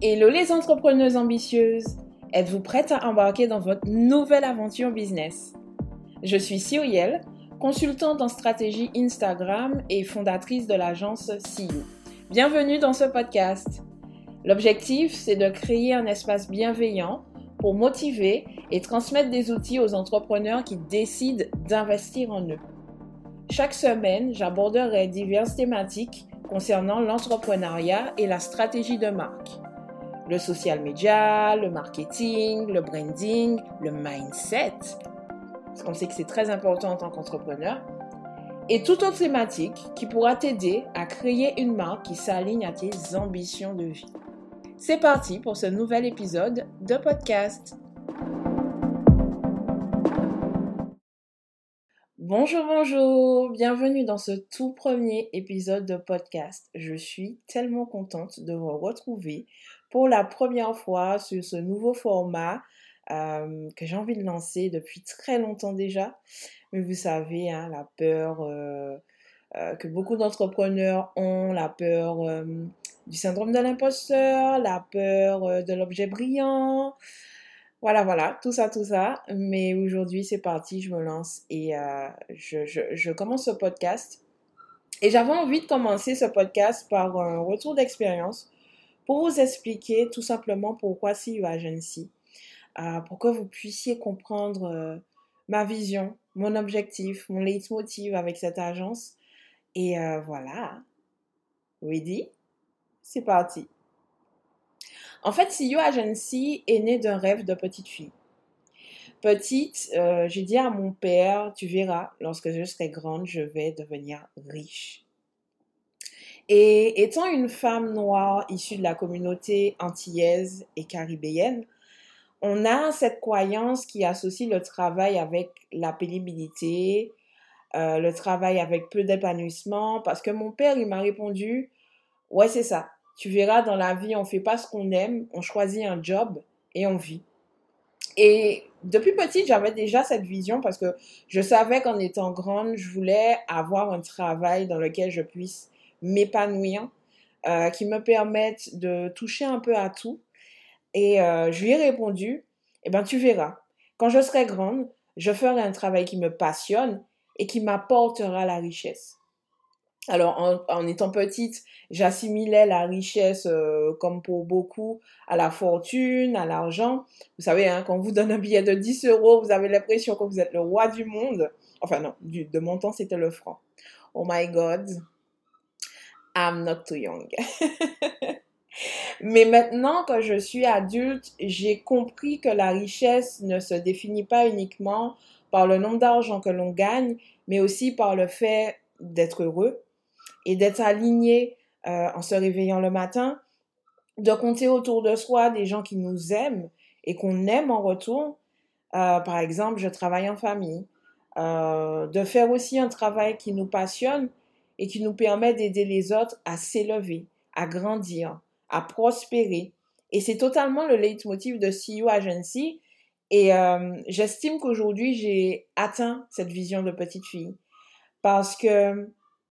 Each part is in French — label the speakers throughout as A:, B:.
A: Hello les entrepreneuses ambitieuses Êtes-vous prêtes à embarquer dans votre nouvelle aventure business? Je suis Cyrielle, consultante en stratégie Instagram et fondatrice de l'agence CEO. Bienvenue dans ce podcast. L'objectif, c'est de créer un espace bienveillant pour motiver et transmettre des outils aux entrepreneurs qui décident d'investir en eux. Chaque semaine, j'aborderai diverses thématiques concernant l'entrepreneuriat et la stratégie de marque. Le social media, le marketing, le branding, le mindset, parce qu'on sait que c'est très important en tant qu'entrepreneur, et toute autre thématique qui pourra t'aider à créer une marque qui s'aligne à tes ambitions de vie. C'est parti pour ce nouvel épisode de podcast. Bonjour, bonjour, bienvenue dans ce tout premier épisode de podcast. Je suis tellement contente de vous retrouver pour la première fois sur ce nouveau format euh, que j'ai envie de lancer depuis très longtemps déjà. Mais vous savez, hein, la peur euh, euh, que beaucoup d'entrepreneurs ont, la peur du syndrome de l'imposteur, la peur de l'objet brillant. Voilà, voilà, tout ça, tout ça. Mais aujourd'hui, c'est parti, je me lance et je, je commence ce podcast. Et j'avais envie de commencer ce podcast par un retour d'expérience pour vous expliquer tout simplement pourquoi CU Agency, euh, pour que vous puissiez comprendre euh, ma vision, mon objectif, mon leitmotiv avec cette agence. Et euh, voilà, ready? C'est parti. En fait, CU Agency est né d'un rêve de petite fille. Petite, j'ai dit à mon père, tu verras, lorsque je serai grande, je vais devenir riche. Et étant une femme noire issue de la communauté antillaise et caribéenne, on a cette croyance qui associe le travail avec la pénibilité, euh, le travail avec peu d'épanouissement, parce que mon père, il m'a répondu, ouais, c'est ça. Tu verras, dans la vie, on fait pas ce qu'on aime, on choisit un job et on vit. Et depuis petite, j'avais déjà cette vision parce que je savais qu'en étant grande, je voulais avoir un travail dans lequel je puisse m'épanouir, euh, qui me permettent de toucher un peu à tout. Et euh, je lui ai répondu, eh ben tu verras, quand je serai grande, je ferai un travail qui me passionne et qui m'apportera la richesse. Alors, en, étant petite, j'assimilais la richesse, euh, comme pour beaucoup, à la fortune, à l'argent. Vous savez, hein, quand on vous donne un billet de 10 euros, vous avez l'impression que vous êtes le roi du monde. Enfin non, de mon temps, c'était le franc. Oh my God, I'm not too young. Mais maintenant, quand je suis adulte, j'ai compris que la richesse ne se définit pas uniquement par le nombre d'argent que l'on gagne, mais aussi par le fait d'être heureux et d'être aligné euh, en se réveillant le matin, de compter autour de soi des gens qui nous aiment et qu'on aime en retour. Euh, par exemple, je travaille en famille. Euh, de faire aussi un travail qui nous passionne et qui nous permet d'aider les autres à s'élever, à grandir, à prospérer. Et c'est totalement le leitmotiv de CEO Agency. Et euh, j'estime qu'aujourd'hui, j'ai atteint cette vision de petite fille. Parce que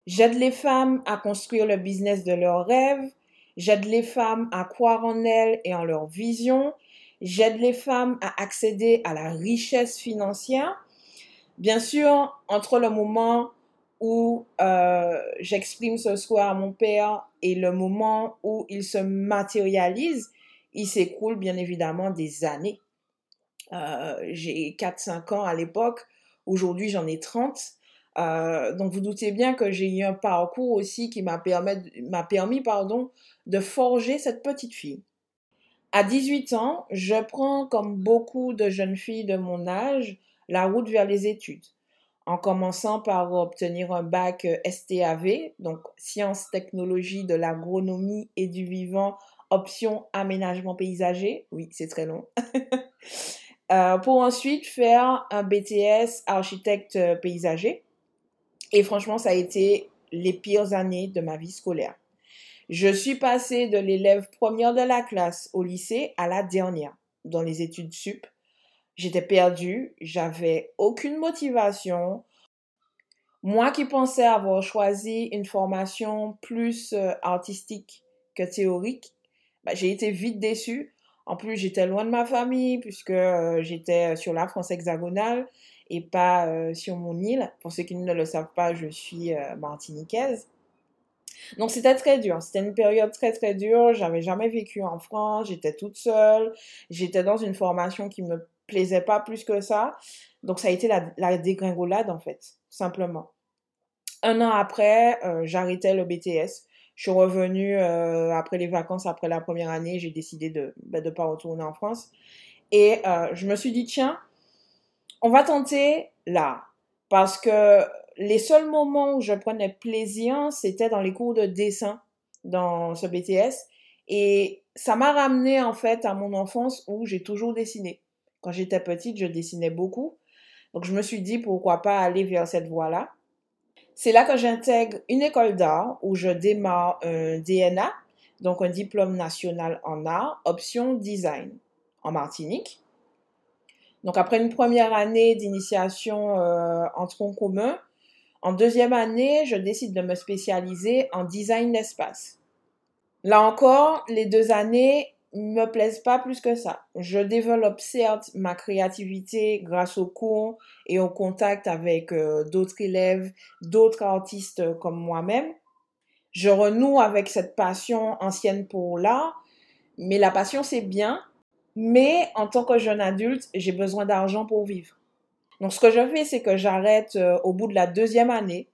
A: j'aide les femmes à construire le business de leurs rêves. J'aide les femmes à croire en elles et en leur vision. J'aide les femmes à accéder à la richesse financière. Bien sûr, entre le moment où euh, j'exprime ce soir à mon père et le moment où il se matérialise, il s'écoule bien évidemment des années. Euh, j'ai 4-5 ans à l'époque, aujourd'hui j'en ai 30. Euh, donc vous doutez bien que j'ai eu un parcours aussi qui m'a permis, pardon, de forger cette petite fille. À 18 ans, je prends, comme beaucoup de jeunes filles de mon âge, la route vers les études en commençant par obtenir un bac euh, STAV, donc sciences, technologies de l'agronomie et du vivant, option aménagement paysager. Oui, c'est très long. Euh, pour ensuite faire un BTS architecte paysager. Et franchement, ça a été les pires années de ma vie scolaire. Je suis passée de l'élève première de la classe au lycée à la dernière dans les études sup J'étais perdue, j'avais aucune motivation. Moi qui pensais avoir choisi une formation plus euh, artistique que théorique, bah, j'ai été vite déçue. En plus, j'étais loin de ma famille puisque euh, j'étais sur la France hexagonale et pas euh, sur mon île. Pour ceux qui ne le savent pas, je suis euh, martiniquaise. Donc c'était très dur, c'était une période très très dure, j'avais jamais vécu en France, j'étais toute seule, j'étais dans une formation qui me plaisait pas plus que ça. Donc ça a été la, la dégringolade en fait, simplement. Un an après, euh, j'arrêtais le BTS. Je suis revenue euh, après les vacances, après la première année, j'ai décidé de ne de pas retourner en France. Et euh, je me suis dit, tiens, on va tenter là. Parce que les seuls moments où je prenais plaisir, c'était dans les cours de dessin dans ce BTS. Et ça m'a ramené en fait à mon enfance où j'ai toujours dessiné. Quand j'étais petite, je dessinais beaucoup. Donc je me suis dit pourquoi pas aller vers cette voie-là. C'est là que j'intègre une école d'art où je démarre un DNA, donc un diplôme national en art, option design, en Martinique. Donc après une première année d'initiation euh, en tronc commun, en deuxième année, je décide de me spécialiser en design d'espace. Là encore, les deux années me plaisent pas plus que ça. Je développe certes ma créativité grâce aux cours et au contact avec euh, d'autres élèves, d'autres artistes comme moi-même. Je renoue avec cette passion ancienne pour l'art, mais la passion c'est bien, mais en tant que jeune adulte, j'ai besoin d'argent pour vivre. Donc ce que je fais, c'est que j'arrête euh, au bout de la deuxième année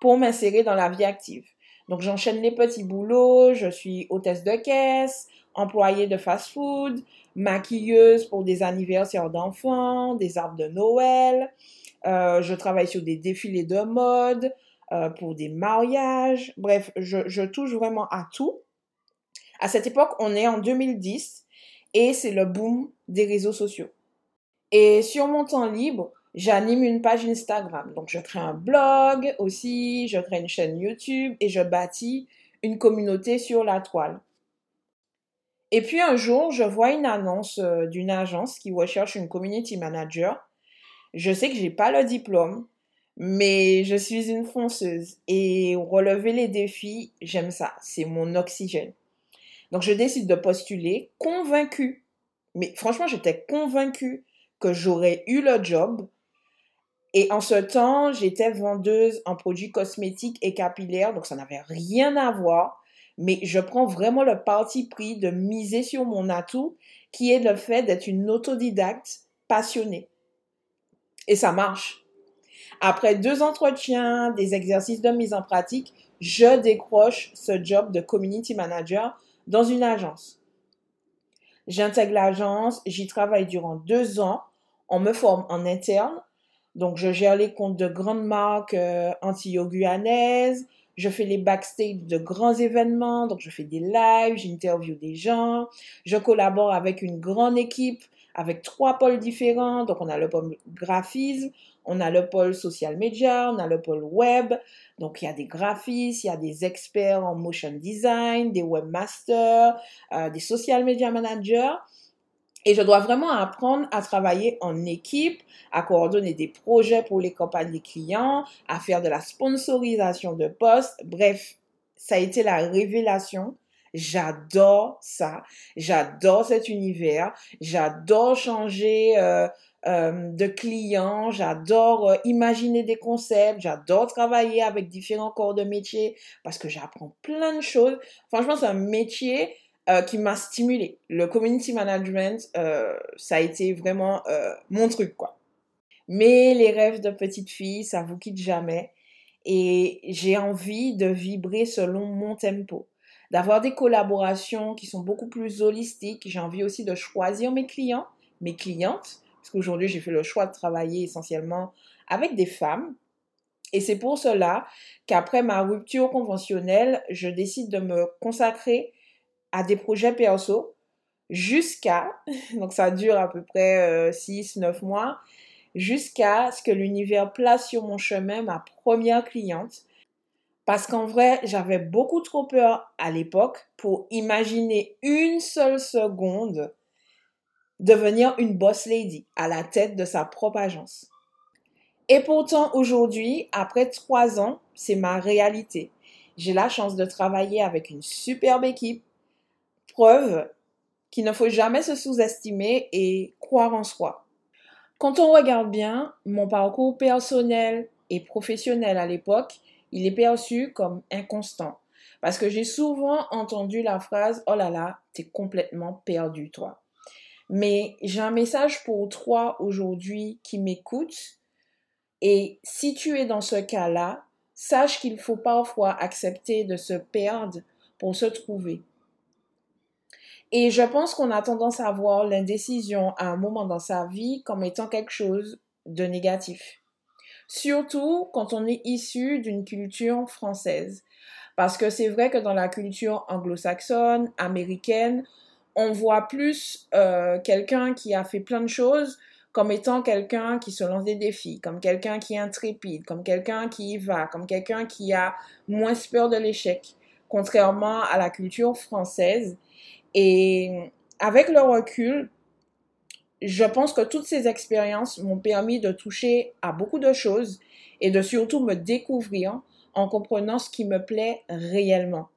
A: pour m'insérer dans la vie active. Donc j'enchaîne les petits boulots, je suis hôtesse de caisse, employée de fast-food, maquilleuse pour des anniversaires d'enfants, des arbres de Noël. Euh, je travaille sur des défilés de mode, euh, pour des mariages. Bref, je, je touche vraiment à tout. À cette époque, on est en 2010 et c'est le boom des réseaux sociaux. Et sur mon temps libre, j'anime une page Instagram. Donc, je crée un blog aussi, je crée une chaîne YouTube et je bâtis une communauté sur la toile. Et puis un jour, je vois une annonce euh, d'une agence qui recherche une community manager. Je sais que j'ai pas le diplôme, mais je suis une fonceuse et relever les défis, j'aime ça. C'est mon oxygène. Donc je décide de postuler, convaincue. Mais franchement, j'étais convaincue que j'aurais eu le job. Et en ce temps, j'étais vendeuse en produits cosmétiques et capillaires, donc ça n'avait rien à voir. Mais je prends vraiment le parti pris de miser sur mon atout, qui est le fait d'être une autodidacte passionnée. Et ça marche. Après deux entretiens, des exercices de mise en pratique, je décroche ce job de community manager dans une agence. J'intègre l'agence, j'y travaille durant deux ans, on me forme en interne, donc je gère les comptes de grandes marques euh, anti-guyanaises, je fais les backstage de grands événements, donc je fais des lives, j'interview des gens, je collabore avec une grande équipe, avec trois pôles différents, donc on a le pôle graphisme, on a le pôle social media, on a le pôle web. Donc, il y a des graphistes, il y a des experts en motion design, des webmasters, euh, des social media managers. Et je dois vraiment apprendre à travailler en équipe, à coordonner des projets pour les campagnes des clients, à faire de la sponsorisation de postes. Bref, ça a été la révélation. J'adore ça. J'adore cet univers. J'adore changer euh, euh, de clients, j'adore euh, imaginer des concepts, j'adore travailler avec différents corps de métier parce que j'apprends plein de choses. Franchement, c'est un métier euh, qui m'a stimulé. Le community management, ça a été vraiment mon truc, quoi. Mais les rêves de petite fille, ça vous quitte jamais. Et j'ai envie de vibrer selon mon tempo, d'avoir des collaborations qui sont beaucoup plus holistiques. J'ai envie aussi de choisir mes clients, mes clientes parce qu'aujourd'hui, j'ai fait le choix de travailler essentiellement avec des femmes. Et c'est pour cela qu'après ma rupture conventionnelle, je décide de me consacrer à des projets perso jusqu'à, donc ça dure à peu près 6-9 euh, mois, jusqu'à ce que l'univers place sur mon chemin ma première cliente. Parce qu'en vrai, j'avais beaucoup trop peur à l'époque pour imaginer une seule seconde devenir une boss lady à la tête de sa propre agence. Et pourtant, aujourd'hui, après trois ans, c'est ma réalité. J'ai la chance de travailler avec une superbe équipe, qu'il ne faut jamais se sous-estimer et croire en soi. Quand on regarde bien mon parcours personnel et professionnel à l'époque, il est perçu comme inconstant. Parce que j'ai souvent entendu la phrase Oh là là, t'es complètement perdu, toi. Mais j'ai un message pour toi aujourd'hui qui m'écoute. Et si tu es dans ce cas-là, sache qu'il faut parfois accepter de se perdre pour se trouver. Et je pense qu'on a tendance à voir l'indécision à un moment dans sa vie comme étant quelque chose de négatif. Surtout quand on est issu d'une culture française. Parce que c'est vrai que dans la culture anglo-saxonne, américaine, on voit plus euh, quelqu'un qui a fait plein de choses comme étant quelqu'un qui se lance des défis, comme quelqu'un qui est intrépide, comme quelqu'un qui y va, comme quelqu'un qui a moins peur de l'échec, contrairement à la culture française et avec le recul, je pense que toutes ces expériences m'ont permis de toucher à beaucoup de choses et de surtout me découvrir en comprenant ce qui me plaît réellement.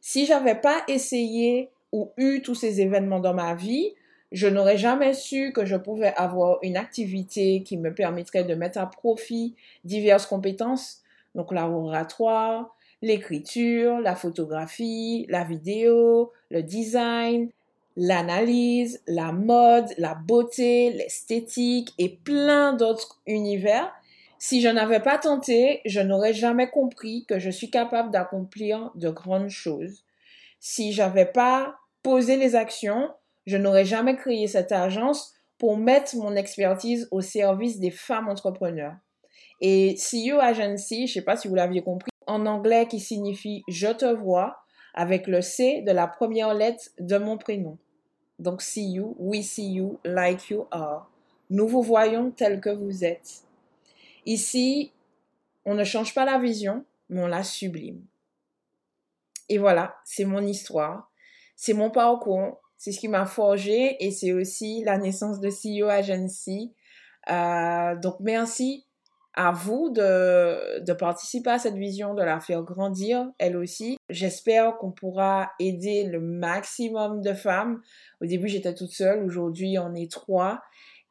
A: Si j'avais pas essayé ou eu tous ces événements dans ma vie, je n'aurais jamais su que je pouvais avoir une activité qui me permettrait de mettre à profit diverses compétences, donc l'oratoire, l'écriture, la photographie, la vidéo, le design, l'analyse, la mode, la beauté, l'esthétique et plein d'autres univers. Si je n'avais pas tenté, je n'aurais jamais compris que je suis capable d'accomplir de grandes choses. Si j'avais pas posé les actions, je n'aurais jamais créé cette agence pour mettre mon expertise au service des femmes entrepreneurs. Et CEO Agency, je sais pas si vous l'aviez compris, en anglais qui signifie je te vois avec le C de la première lettre de mon prénom. Donc, see you, we see you, like you are. Nous vous voyons tel que vous êtes. Ici, on ne change pas la vision, mais on la sublime. Et voilà, c'est mon histoire, c'est mon parcours, c'est ce qui m'a forgé et c'est aussi la naissance de CEO Agency. Euh, donc, merci à vous de, participer à cette vision, de la faire grandir, elle aussi. J'espère qu'on pourra aider le maximum de femmes. Au début, j'étais toute seule. Aujourd'hui, on est trois.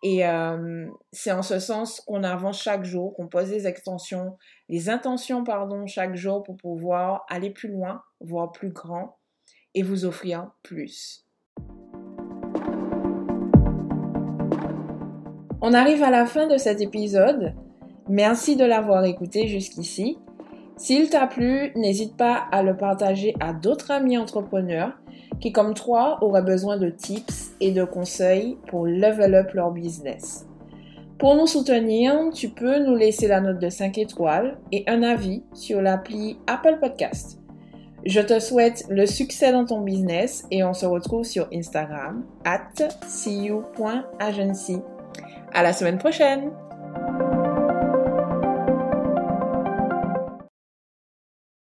A: Et euh, c'est en ce sens qu'on avance chaque jour, qu'on pose des extensions, les intentions, pardon, chaque jour pour pouvoir aller plus loin, voir plus grand et vous offrir plus. On arrive à la fin de cet épisode. Merci de l'avoir écouté jusqu'ici. S'il t'a plu, n'hésite pas à le partager à d'autres amis entrepreneurs qui, comme toi, auraient besoin de tips et de conseils pour level up leur business. Pour nous soutenir, tu peux nous laisser la note de 5 étoiles et un avis sur l'appli Apple Podcast. Je te souhaite le succès dans ton business et on se retrouve sur Instagram at see À la semaine prochaine!